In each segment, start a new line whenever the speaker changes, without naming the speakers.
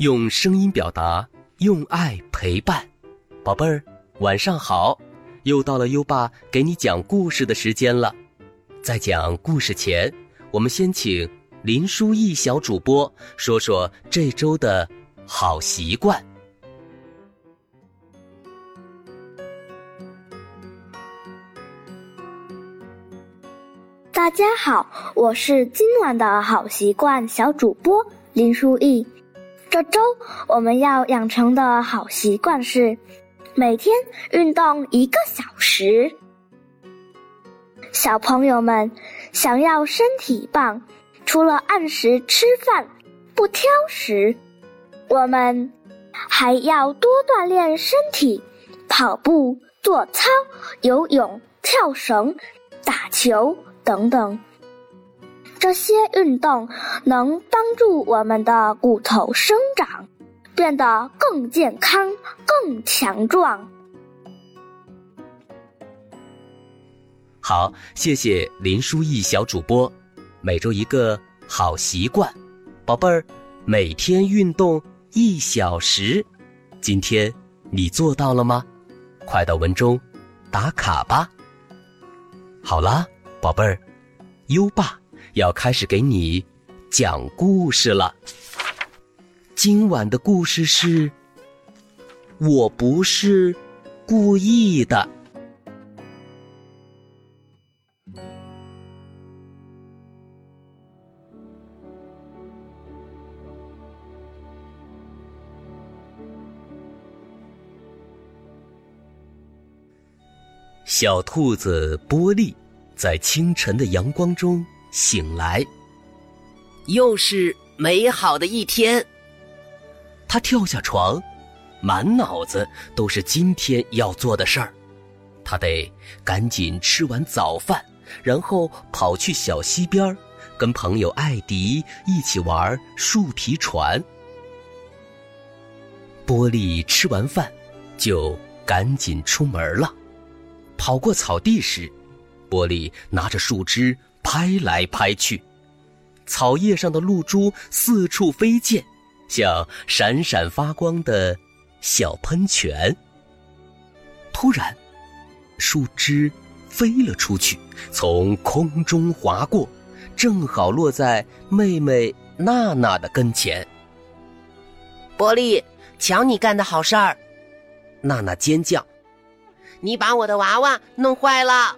用声音表达，用爱陪伴。宝贝儿，晚上好！又到了优爸给你讲故事的时间了。在讲故事前，我们先请林书意小主播说说这周的好习惯。
大家好，我是今晚的好习惯小主播林书意。这周我们要养成的好习惯是每天运动一个小时。小朋友们想要身体棒，除了按时吃饭、不挑食，我们还要多锻炼身体，跑步、做操、游泳、跳绳、打球。等等，这些运动能帮助我们的骨头生长，变得更健康、更强壮。
好，谢谢林书义小主播。每周一个好习惯，宝贝儿，每天运动一小时，今天你做到了吗？快到文中打卡吧。好啦。宝贝儿，优爸要开始给你讲故事了。今晚的故事是：我不是故意的。小兔子波利。在清晨的阳光中醒来，
又是美好的一天。
他跳下床，满脑子都是今天要做的事儿。他得赶紧吃完早饭，然后跑去小溪边跟朋友艾迪一起玩树皮船。波利吃完饭，就赶紧出门了。跑过草地时。波利拿着树枝拍来拍去，草叶上的露珠四处飞溅，像闪闪发光的小喷泉。突然，树枝飞了出去，从空中划过，正好落在妹妹娜娜的跟前。
玻璃，瞧你干的好事儿！
娜娜尖叫：“
你把我的娃娃弄坏了！”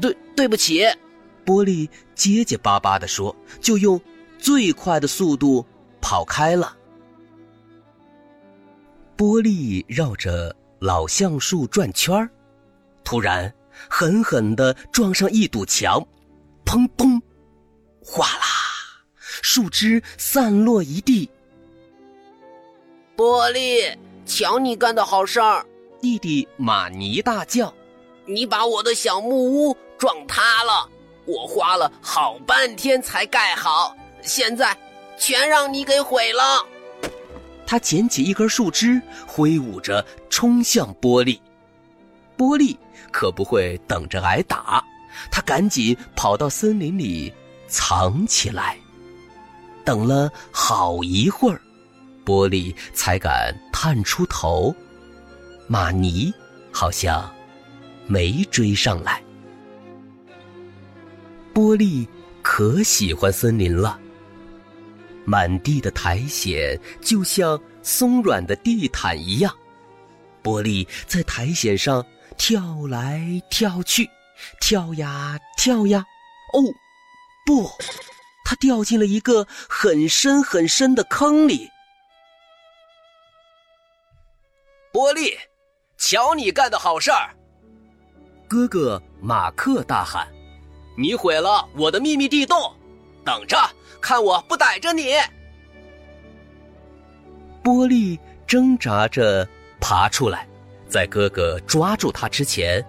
对，对不起，玻璃结结巴巴地说，就用最快的速度跑开了。玻璃绕着老橡树转圈儿，突然狠狠的撞上一堵墙，砰砰，哗啦，树枝散落一地。
玻璃，瞧你干的好事儿！
弟弟马尼大叫：“
你把我的小木屋！”撞塌了，我花了好半天才盖好，现在全让你给毁了。
他捡起一根树枝，挥舞着冲向玻璃。玻璃可不会等着挨打，他赶紧跑到森林里藏起来。等了好一会儿，玻璃才敢探出头。马尼好像没追上来。玻璃可喜欢森林了。满地的苔藓就像松软的地毯一样，玻璃在苔藓上跳来跳去，跳呀跳呀。哦，不，它掉进了一个很深很深的坑里。
玻璃，瞧你干的好事儿！
哥哥马克大喊。
你毁了我的秘密地洞，等着看我不逮着你！
波利挣扎着爬出来，在哥哥抓住他之前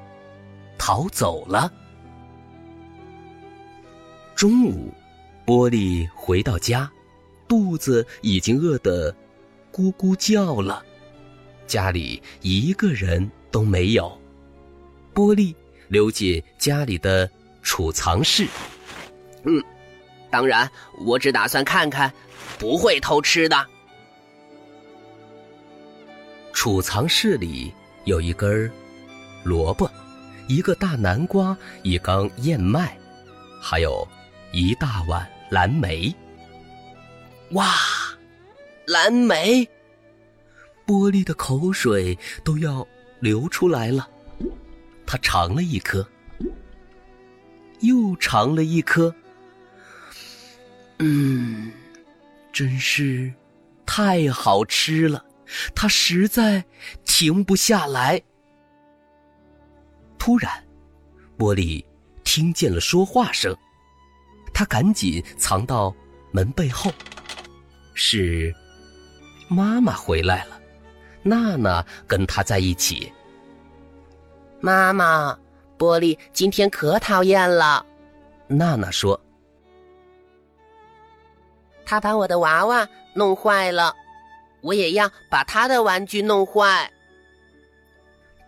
逃走了。中午，波利回到家，肚子已经饿得咕咕叫了，家里一个人都没有。波利溜进家里的。储藏室，
嗯，当然，我只打算看看，不会偷吃的。
储藏室里有一根萝卜，一个大南瓜，一缸燕麦，还有一大碗蓝莓。
哇，蓝莓！
玻璃的口水都要流出来了。他尝了一颗，又尝了一颗。嗯，真是太好吃了，他实在停不下来。突然，玻璃听见了说话声，他赶紧藏到门背后。是妈妈回来了，娜娜跟他在一起。
妈妈，波利今天可讨厌了，
娜娜说。
他把我的娃娃弄坏了，我也要把他的玩具弄坏。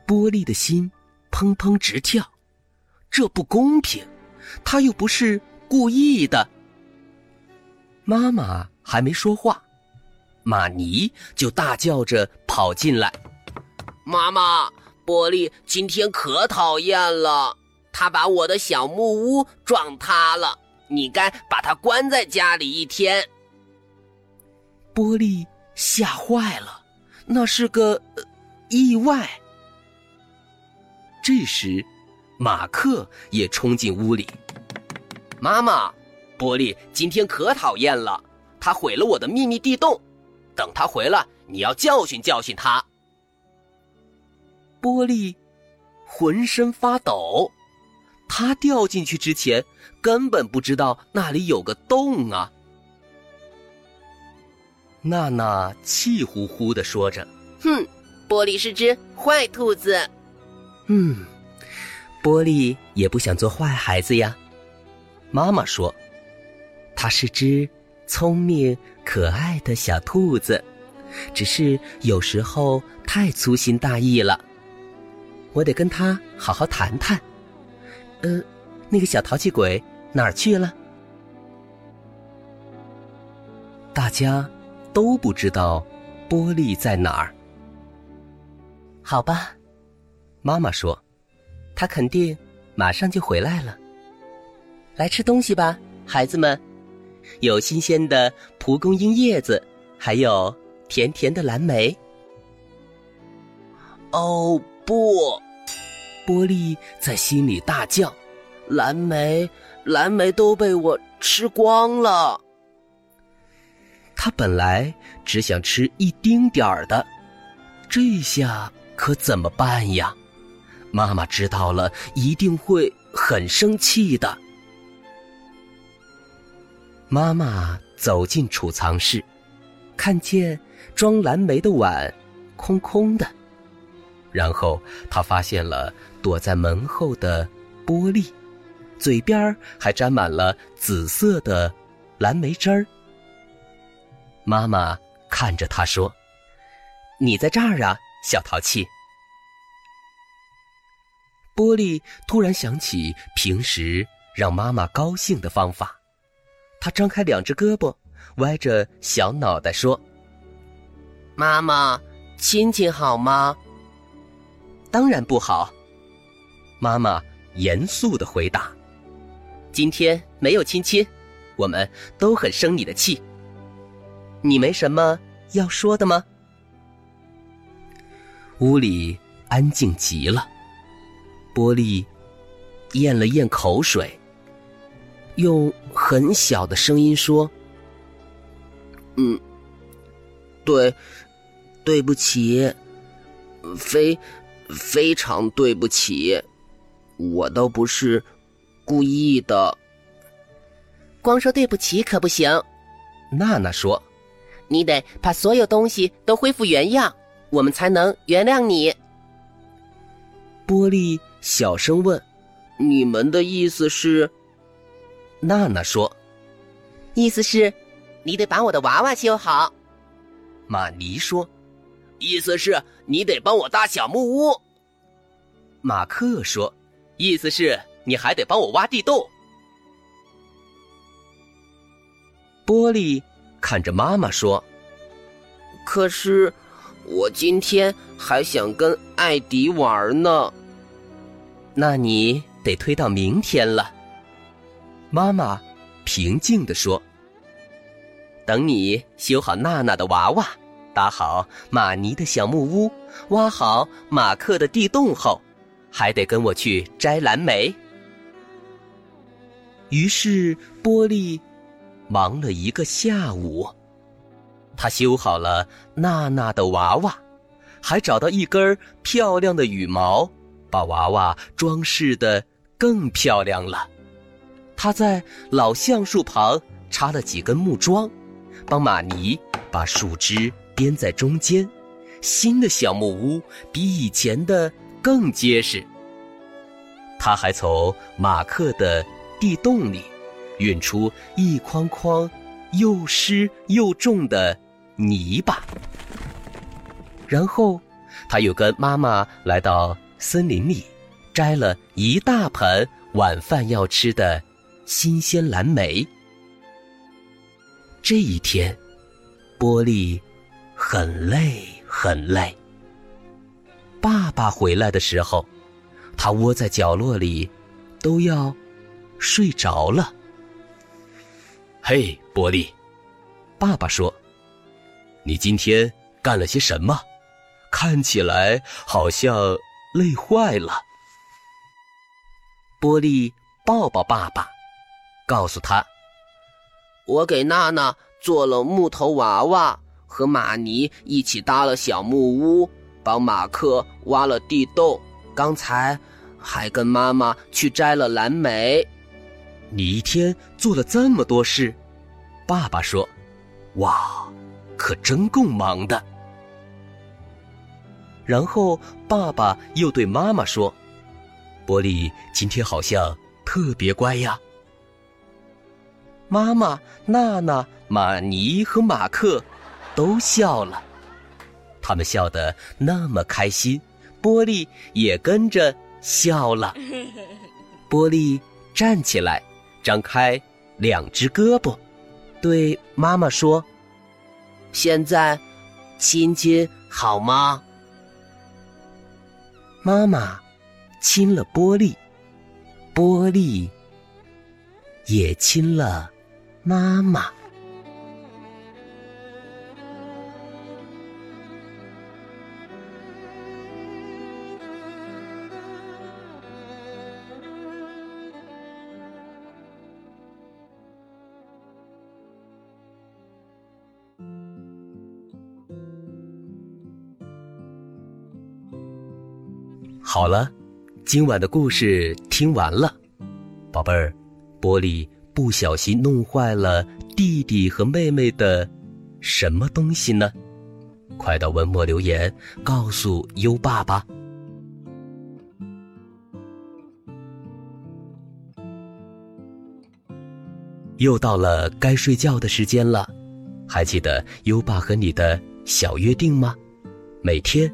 玻璃的心砰砰直跳，这不公平，他又不是故意的。妈妈还没说话，玛尼就大叫着跑进来：“
妈妈，波利今天可讨厌了，他把我的小木屋撞塌了。”你该把他关在家里一天。
波利吓坏了，那是个意外。这时，马克也冲进屋里。
妈妈，波利今天可讨厌了，他毁了我的秘密地洞。等他回来，你要教训教训他。
波利浑身发抖。他掉进去之前，根本不知道那里有个洞啊！娜娜气呼呼的说着：“
哼，玻璃是只坏兔子。”
嗯，玻璃也不想做坏孩子呀。妈妈说：“它是只聪明可爱的小兔子，只是有时候太粗心大意了。我得跟他好好谈谈。”呃，那个小淘气鬼哪儿去了？大家都不知道波利在哪儿。好吧，妈妈说，他肯定马上就回来了。来吃东西吧，孩子们，有新鲜的蒲公英叶子，还有甜甜的蓝莓。
哦不！
波利在心里大叫：“
蓝莓，蓝莓都被我吃光了。”
他本来只想吃一丁点儿的，这下可怎么办呀？妈妈知道了一定会很生气的。妈妈走进储藏室，看见装蓝莓的碗空空的，然后他发现了。躲在门后的玻璃，嘴边还沾满了紫色的蓝莓汁儿。妈妈看着他说：“你在这儿啊，小淘气。”玻璃突然想起平时让妈妈高兴的方法，他张开两只胳膊，歪着小脑袋说：“
妈妈，亲亲好吗？”“
当然不好。”妈妈严肃的回答：“今天没有亲亲，我们都很生你的气。你没什么要说的吗？”屋里安静极了。波利咽了咽口水，用很小的声音说：“
嗯，对，对不起，非非常对不起。”我都不是故意的。光说对不起可不行，
娜娜说：“
你得把所有东西都恢复原样，我们才能原谅你。”
波利小声问：“
你们的意思是？”
娜娜说：“
意思是，你得把我的娃娃修好。”
玛尼说：“
意思是你得帮我搭小木屋。”
马克说。意思是你还得帮我挖地洞。玻璃看着妈妈说：“
可是，我今天还想跟艾迪玩呢。
那你得推到明天了。妈妈平静地说：“等你修好娜娜的娃娃，搭好玛尼的小木屋，挖好马克的地洞后，还得跟我去摘蓝莓。”于是波利忙了一个下午，他修好了娜娜的娃娃，还找到一根漂亮的羽毛，把娃娃装饰的更漂亮了。他在老橡树旁插了几根木桩，帮玛尼把树枝编在中间。新的小木屋比以前的更结实。他还从马克的。地洞里，运出一筐筐又湿又重的泥巴。然后，他又跟妈妈来到森林里，摘了一大盆晚饭要吃的新鲜蓝莓。这一天，波利很累很累。爸爸回来的时候，他窝在角落里，都要。睡着了。嘿，波利，爸爸说：“你今天干了些什么？看起来好像累坏了。”波利抱抱爸爸，告诉他：“
我给娜娜做了木头娃娃，和玛尼一起搭了小木屋，帮马克挖了地洞。刚才还跟妈妈去摘了蓝莓。”
你一天做了这么多事，爸爸说：“哇，可真够忙的。”然后爸爸又对妈妈说：“波利今天好像特别乖呀。”妈妈、娜娜、玛尼和马克都笑了，他们笑得那么开心，波利也跟着笑了。波利站起来。张开两只胳膊，对妈妈说：“
现在亲亲好吗？”
妈妈亲了波利，波利也亲了妈妈。好了，今晚的故事听完了，宝贝儿，玻璃不小心弄坏了弟弟和妹妹的什么东西呢？快到文末留言告诉优爸吧。又到了该睡觉的时间了，还记得优爸和你的小约定吗？每天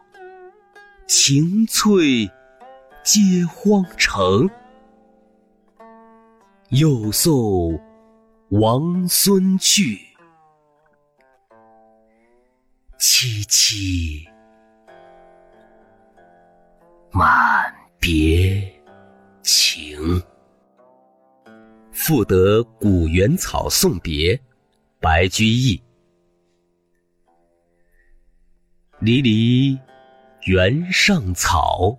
晴翠接荒城，又送王孙去，萋萋满别情。赋得古原草送别，白居易。离离原上草，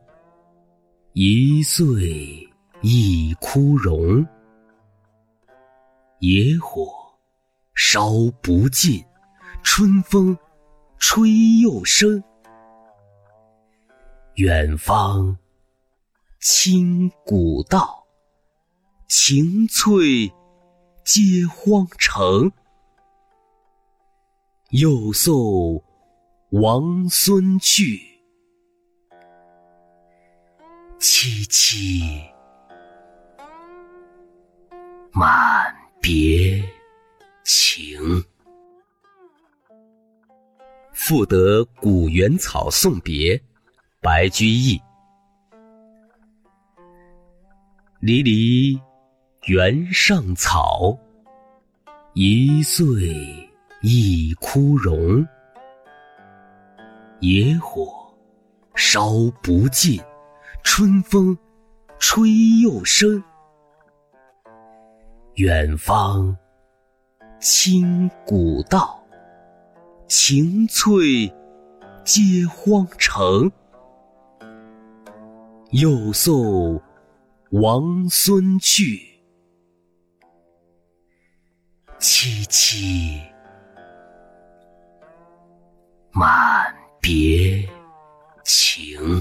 一岁一枯荣。野火烧不尽，春风吹又生。远方清古道，晴翠接荒城。又送。王孙去，萋萋满别情。赋得古原草送别，白居易。离离原上草，一岁一枯荣。野火烧不尽，春风吹又生。远方清古道，晴翠接荒城。又送王孙去，萋萋满。别情，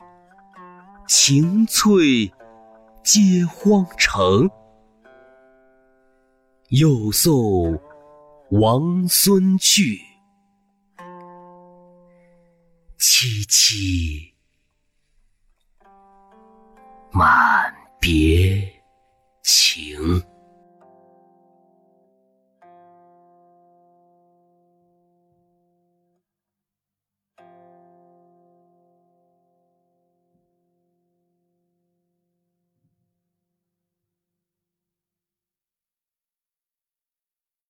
晴翠接荒城。又送王孙去，萋萋满别情。